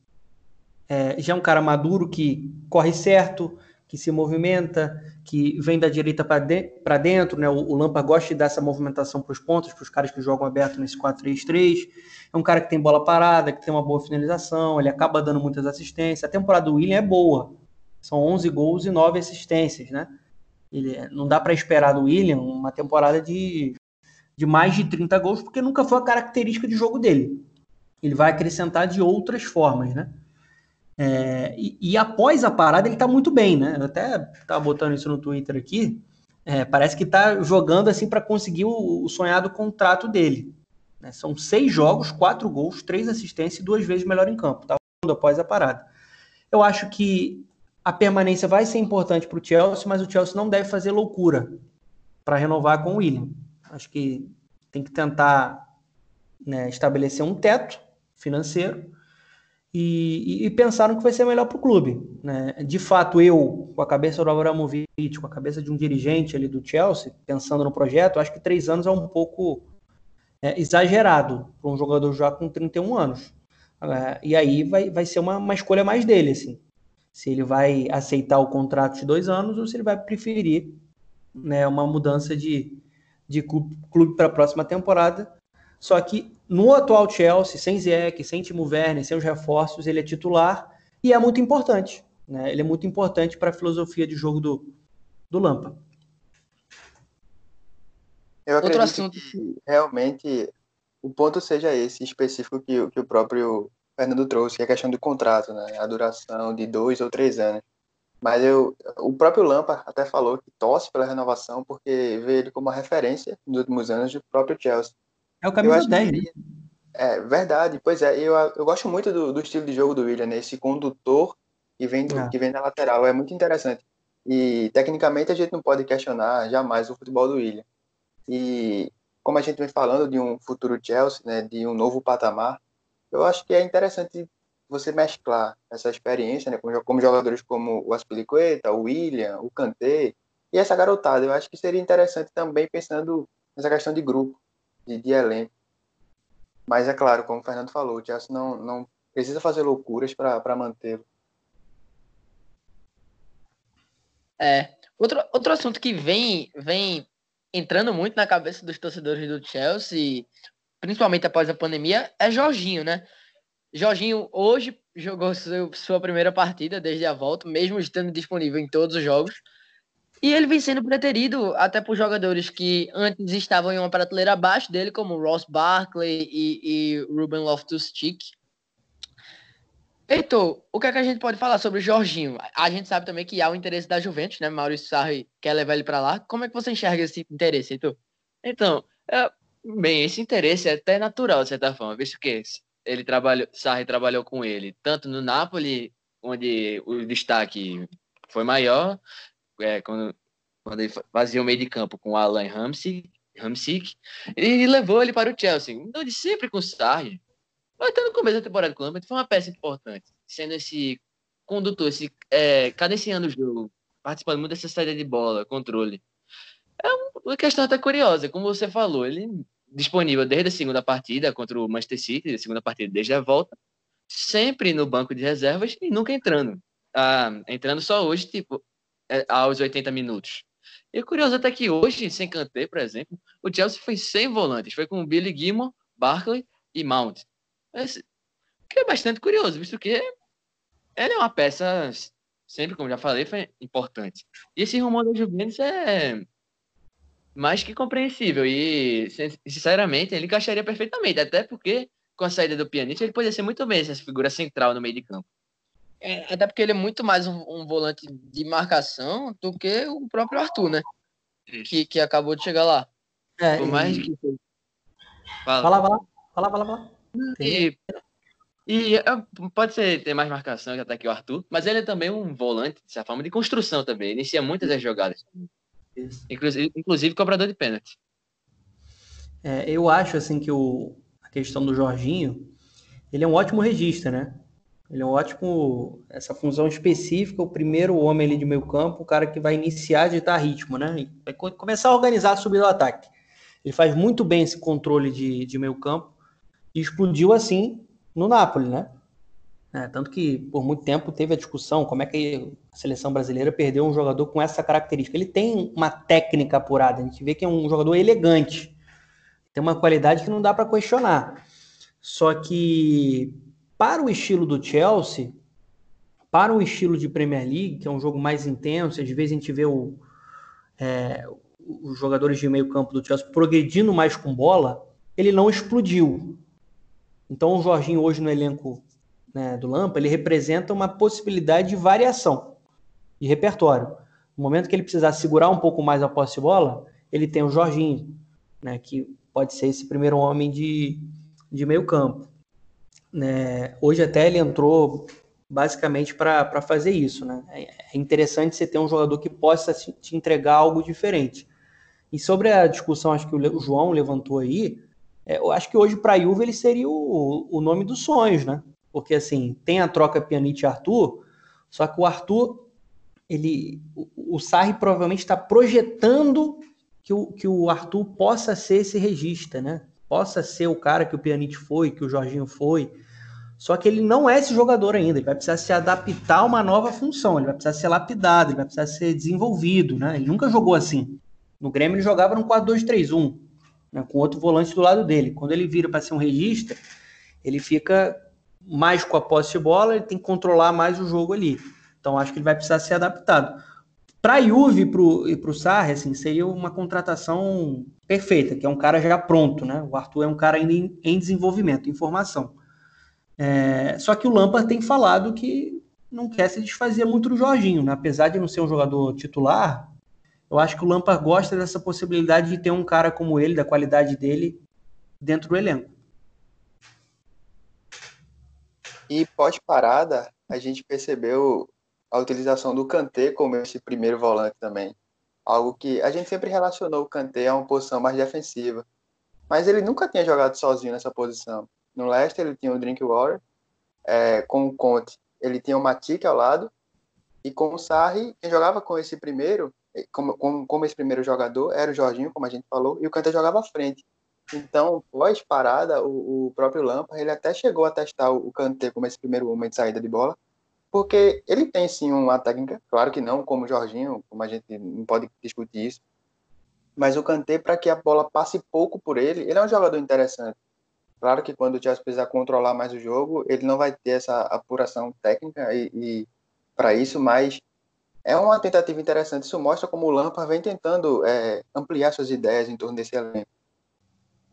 é, já é um cara maduro, que corre certo, que se movimenta, que vem da direita para de, dentro, né? O, o Lampard gosta de dar essa movimentação para os pontos, para os caras que jogam aberto nesse 4-3-3. É um cara que tem bola parada, que tem uma boa finalização, ele acaba dando muitas assistências. A temporada do William é boa. São 11 gols e 9 assistências, né? Ele, não dá para esperar do William uma temporada de, de mais de 30 gols, porque nunca foi a característica de jogo dele. Ele vai acrescentar de outras formas, né? É, e, e, após a parada ele tá muito bem, né? Eu até tava botando isso no Twitter aqui. É, parece que tá jogando assim para conseguir o, o, sonhado contrato dele. Né? São seis jogos, quatro gols, três assistências e duas vezes melhor em campo. Tá após a parada. Eu acho que a permanência vai ser importante para o Chelsea, mas o Chelsea não deve fazer loucura para renovar com o William. Acho que tem que tentar né, estabelecer um teto financeiro e, e, pensaram que vai ser melhor para o clube. Né? De fato, eu, com a cabeça do Abramovich, com a cabeça de um dirigente ali do Chelsea, pensando no projeto, acho que três anos é um pouco é, exagerado para um jogador já com 31 anos. É, e aí vai, vai ser uma, uma escolha mais dele, assim. Se ele vai aceitar o contrato de dois anos ou se ele vai preferir né, uma mudança de, de clube para a próxima temporada. Só que no atual Chelsea, sem Ziyech, sem Timo Werner, sem os reforços, ele é titular e é muito importante. Né? Ele é muito importante para a filosofia de jogo do, do Lampa. Eu acredito Outro assunto. que realmente o ponto seja esse específico que, que o próprio Fernando trouxe, que é a questão do contrato, né? a duração de dois ou três anos. Mas eu, o próprio Lampa até falou que torce pela renovação porque vê ele como uma referência nos últimos anos do próprio Chelsea. É o caminho 10, né? É verdade, pois é. Eu, eu gosto muito do, do estilo de jogo do William, né? Esse condutor que vem, do, é. que vem da lateral. É muito interessante. E tecnicamente a gente não pode questionar jamais o futebol do William. E como a gente vem falando de um futuro Chelsea, né, de um novo patamar, eu acho que é interessante você mesclar essa experiência, né, como, jogadores como o Aspilicueta, o William, o Kanté e essa garotada. Eu acho que seria interessante também pensando nessa questão de grupo de, de elenco. Mas é claro, como o Fernando falou, o Chelsea não, não precisa fazer loucuras para mantê-lo. É. Outro, outro assunto que vem, vem entrando muito na cabeça dos torcedores do Chelsea, principalmente após a pandemia, é Jorginho, né? Jorginho hoje jogou seu, sua primeira partida desde a volta, mesmo estando disponível em todos os jogos. E ele vem sendo preterido até por jogadores que antes estavam em uma prateleira abaixo dele, como Ross Barkley e, e Ruben Loftus-Cheek. Heitor, o que, é que a gente pode falar sobre o Jorginho? A gente sabe também que há o interesse da Juventus, né? Maurício Sarri quer levar ele para lá. Como é que você enxerga esse interesse, Heitor? Então, é, bem, esse interesse é até natural, de certa forma, visto que ele trabalhou, Sarri trabalhou com ele tanto no Napoli, onde o destaque foi maior, é, quando, quando ele fazia o meio de campo com o Alan Ramsik, e levou ele para o Chelsea. Então, de sempre com o Sarri. Até no começo da temporada com o foi uma peça importante, sendo esse condutor, esse, é, cadenciando o jogo, participando muito dessa saída de bola, controle. É uma questão até curiosa, como você falou, ele disponível desde a segunda partida contra o Manchester City, a segunda partida desde a volta, sempre no banco de reservas e nunca entrando. Ah, entrando só hoje, tipo, é, aos 80 minutos. E é curioso até que hoje, sem Kanté, por exemplo, o Chelsea foi sem volantes. Foi com Billy Gilmore, Barkley e Mount. Esse, que é bastante curioso, visto que ele é uma peça, sempre, como já falei, foi importante. E esse rumor da Juventus é mais que compreensível. E, sinceramente, ele encaixaria perfeitamente. Até porque, com a saída do Pjanic, ele poderia ser muito bem essa figura central no meio de campo. É, até porque ele é muito mais um, um, volante de marcação do que o próprio Arthur, né? Que, que acabou de chegar lá. É, Por mais e... que. Fala, fala, fala. Fala, fala, fala. E, e é, pode ser ter mais marcação até que o Arthur, mas ele é também um volante, de certa forma, de construção também. Inicia muitas das jogadas. Inclusive, inclusive cobrador de pênalti. É, eu acho assim que o, a questão do Jorginho, ele é um ótimo registro, né? Ele é um ótimo. Essa função específica, o primeiro homem ali de meio campo, o cara que vai iniciar a ditar ritmo, né? E vai começar a organizar a subida do ataque. Ele faz muito bem esse controle de, de meio campo e explodiu assim no Napoli, né? É, tanto que por muito tempo teve a discussão como é que a seleção brasileira perdeu um jogador com essa característica. Ele tem uma técnica apurada, a gente vê que é um jogador elegante, tem uma qualidade que não dá para questionar. Só que para o estilo do Chelsea, para o estilo de Premier League, que é um jogo mais intenso, às vezes a gente vê o, é, os jogadores de meio campo do Chelsea progredindo mais com bola, ele não explodiu. Então o Jorginho hoje no elenco né, do Lampa, ele representa uma possibilidade de variação de repertório. No momento que ele precisar segurar um pouco mais a posse de bola, ele tem o Jorginho, né, que pode ser esse primeiro homem de, de meio campo. Né? Hoje até ele entrou basicamente para fazer isso. Né? É, é interessante você ter um jogador que possa te entregar algo diferente. E sobre a discussão, acho que o João levantou aí, é, eu acho que hoje para a Juve ele seria o, o nome dos sonhos, né? Porque assim, tem a troca Pjanic Arthur, só que o Arthur, ele, o, o Sarri provavelmente está projetando que o, que o Arthur possa ser esse regista, né? Possa ser o cara que o Pjanic foi, que o Jorginho foi. Só que ele não é esse jogador ainda, ele vai precisar se adaptar a uma nova função, ele vai precisar ser lapidado, ele vai precisar ser desenvolvido, né? Ele nunca jogou assim. No Grêmio ele jogava no 4-2-3-1, né? com outro volante do lado dele. Quando ele vira para ser um regista, ele fica mais com a posse de bola, ele tem que controlar mais o jogo ali. Então acho que ele vai precisar ser adaptado. Para Juve e para o Sarri, assim, seria uma contratação perfeita, que é um cara já pronto, né? O Arthur é um cara ainda em, em desenvolvimento, em formação. É, só que o Lampard tem falado que não quer se desfazer muito do Jorginho, né? apesar de não ser um jogador titular. Eu acho que o Lampard gosta dessa possibilidade de ter um cara como ele, da qualidade dele, dentro do elenco. E pós-parada, a gente percebeu a utilização do Kanté como esse primeiro volante também. Algo que a gente sempre relacionou o Kanté a uma posição mais defensiva. Mas ele nunca tinha jogado sozinho nessa posição. No Leicester ele tinha o Drinkwater, é, com o Conte ele tinha o Matic ao lado, e com o Sarri, quem jogava com esse primeiro, como, como, como esse primeiro jogador, era o Jorginho, como a gente falou, e o Kanté jogava à frente. Então, pós-parada, o, o, próprio Lampard, ele até chegou a testar o, Kanté como esse primeiro homem de saída de bola, porque ele tem sim uma técnica, claro que não como o Jorginho, como a gente não pode discutir isso, mas o Kanté, para que a bola passe pouco por ele, ele é um jogador interessante. Claro que quando o Chelsea precisar controlar mais o jogo, ele não vai ter essa apuração técnica e, e para isso, mas é uma tentativa interessante. Isso mostra como o Lampard vem tentando é, ampliar suas ideias em torno desse elenco.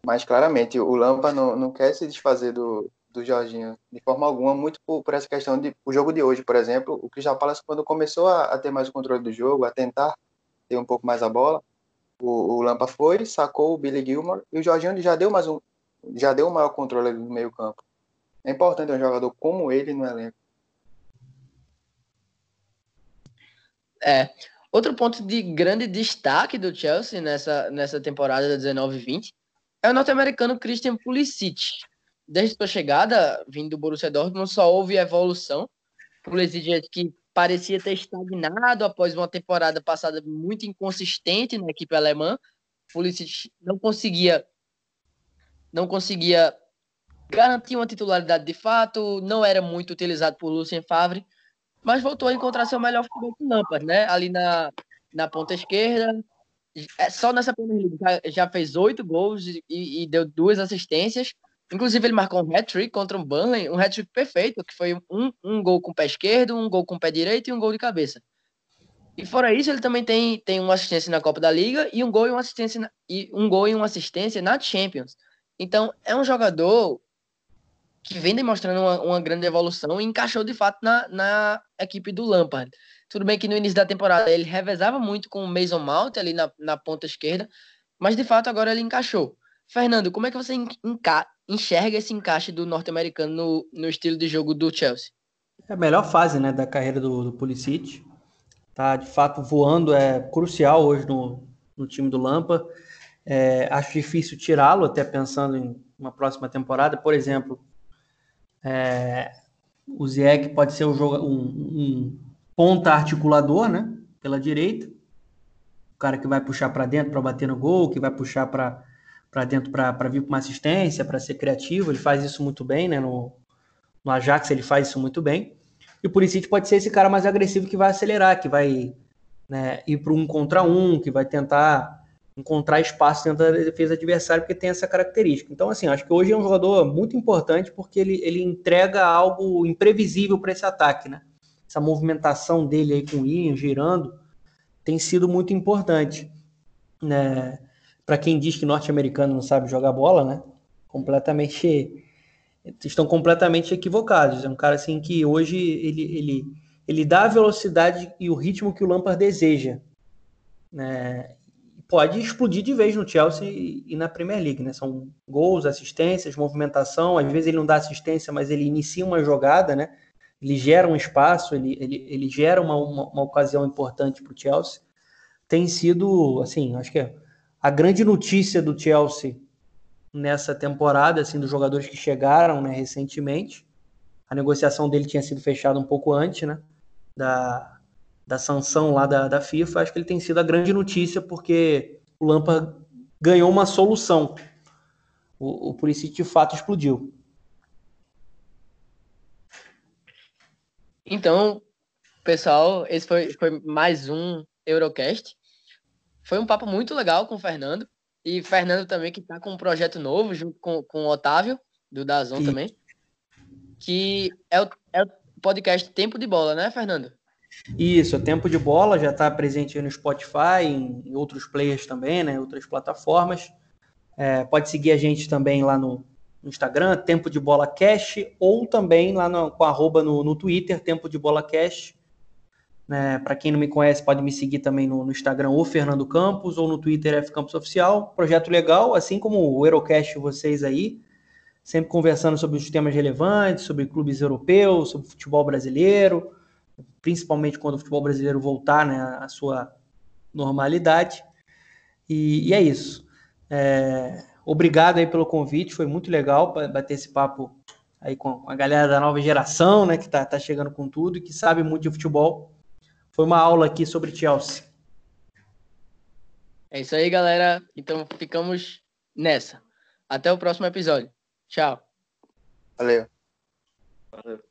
Mas claramente o Lampard não, não quer se desfazer do, do Jorginho de forma alguma, muito por, por, essa questão de o jogo de hoje, por exemplo, o Crystal Palace quando começou a, a, ter mais o controle do jogo, a tentar ter um pouco mais a bola, o, o Lampa foi, sacou o Billy Gilmore e o Jorginho já deu mais um, já deu o maior controle do meio campo. É importante um jogador como ele no elenco. É. Outro ponto de grande destaque do Chelsea nessa, nessa temporada da 19-20 é o norte-americano Christian Pulisic. Desde sua chegada, vindo do Borussia Dortmund, só houve evolução. Pulisic que parecia ter estagnado após uma temporada passada muito inconsistente na equipe alemã. Pulisic não conseguia não conseguia garantir uma titularidade de fato, não era muito utilizado por Lucien Favre, mas voltou a encontrar seu melhor futebol com Lampard, né? Ali na, na ponta esquerda, é, só nessa Premier League já, já fez oito gols e, e, deu duas assistências. Inclusive, ele marcou um hat-trick contra o Burnley, um hat-trick perfeito, que foi um, um gol com o pé esquerdo, um gol com o pé direito e um gol de cabeça. E fora isso, ele também tem, tem uma assistência na Copa da Liga e um gol e uma assistência na, e um gol e uma assistência na Champions. Então, é um jogador que vem demonstrando uma, uma grande evolução e encaixou de fato na, na equipe do Lampard. Tudo bem que no início da temporada ele revezava muito com o Mason Mount ali na, na ponta esquerda, mas de fato agora ele encaixou. Fernando, como é que você enxerga esse encaixe do norte-americano no, no estilo de jogo do Chelsea? É a melhor fase né, da carreira do, do Pulisic. Tá de fato voando, é crucial hoje no, no time do Lampard. É, acho difícil tirá-lo, até pensando em uma próxima temporada. Por exemplo, é, o Ziyech pode ser um, um, um, ponta articulador, né? Pela direita. O cara que vai puxar para dentro para bater no gol, que vai puxar para dentro para vir com uma assistência, para ser criativo. Ele faz isso muito bem, né? No, no Ajax ele faz isso muito bem. E o Pulisic pode ser esse cara mais agressivo que vai acelerar, que vai né, ir para um contra um, que vai tentar encontrar espaço dentro da defesa adversária, porque tem essa característica. Então, assim, acho que hoje é um jogador muito importante porque ele, ele entrega algo imprevisível para esse ataque, né? Essa movimentação dele aí com o Ian girando tem sido muito importante. Né? Para quem diz que norte-americano não sabe jogar bola, né? Completamente. Estão completamente equivocados. É um cara assim que hoje ele, ele, ele dá a velocidade e o ritmo que o Lampard deseja. Né? pode explodir de vez no Chelsea e na Premier League, né? São gols, assistências, movimentação. Às vezes ele não dá assistência, mas ele inicia uma jogada, né? Ele gera um espaço, ele, ele, ele gera uma, uma, uma ocasião importante para o Chelsea. Tem sido, assim, acho que é a grande notícia do Chelsea nessa temporada, assim, dos jogadores que chegaram né, recentemente. a negociação dele tinha sido fechada um pouco antes, né? Da, da sanção lá da, da FIFA. Acho que ele tem sido a grande notícia porque o Lampa ganhou uma solução. O, o Pulisic de fato explodiu. Então, pessoal, esse foi, foi mais um Eurocast. Foi um papo muito legal com o Fernando. E Fernando também, que está com um projeto novo, junto com, com o Otávio, do Dazon Sim. também. Que é o, é o podcast Tempo de Bola, né, Fernando? Isso, Tempo de Bola já está presente no Spotify, em, outros players também, né, em outras plataformas. É, pode seguir a gente também lá no, no Instagram, Tempo de Bola Cash, ou também lá no, com arroba no, no Twitter, Tempo de Bola Cash. Né, Para quem não me conhece, pode me seguir também no, no, Instagram, o Fernando Campos, ou no Twitter, F Campos Oficial. Projeto legal, assim como o Eurocast vocês aí, sempre conversando sobre os temas relevantes, sobre clubes europeus, sobre futebol brasileiro, principalmente quando o futebol brasileiro voltar né, à sua normalidade. E, e é isso. É, obrigado aí pelo convite, foi muito legal bater esse papo aí com a galera da nova geração, né, que tá, tá chegando com tudo e que sabe muito de futebol. Foi uma aula aqui sobre Chelsea. É isso aí, galera. Então ficamos nessa. Até o próximo episódio. Tchau. Valeu. Valeu.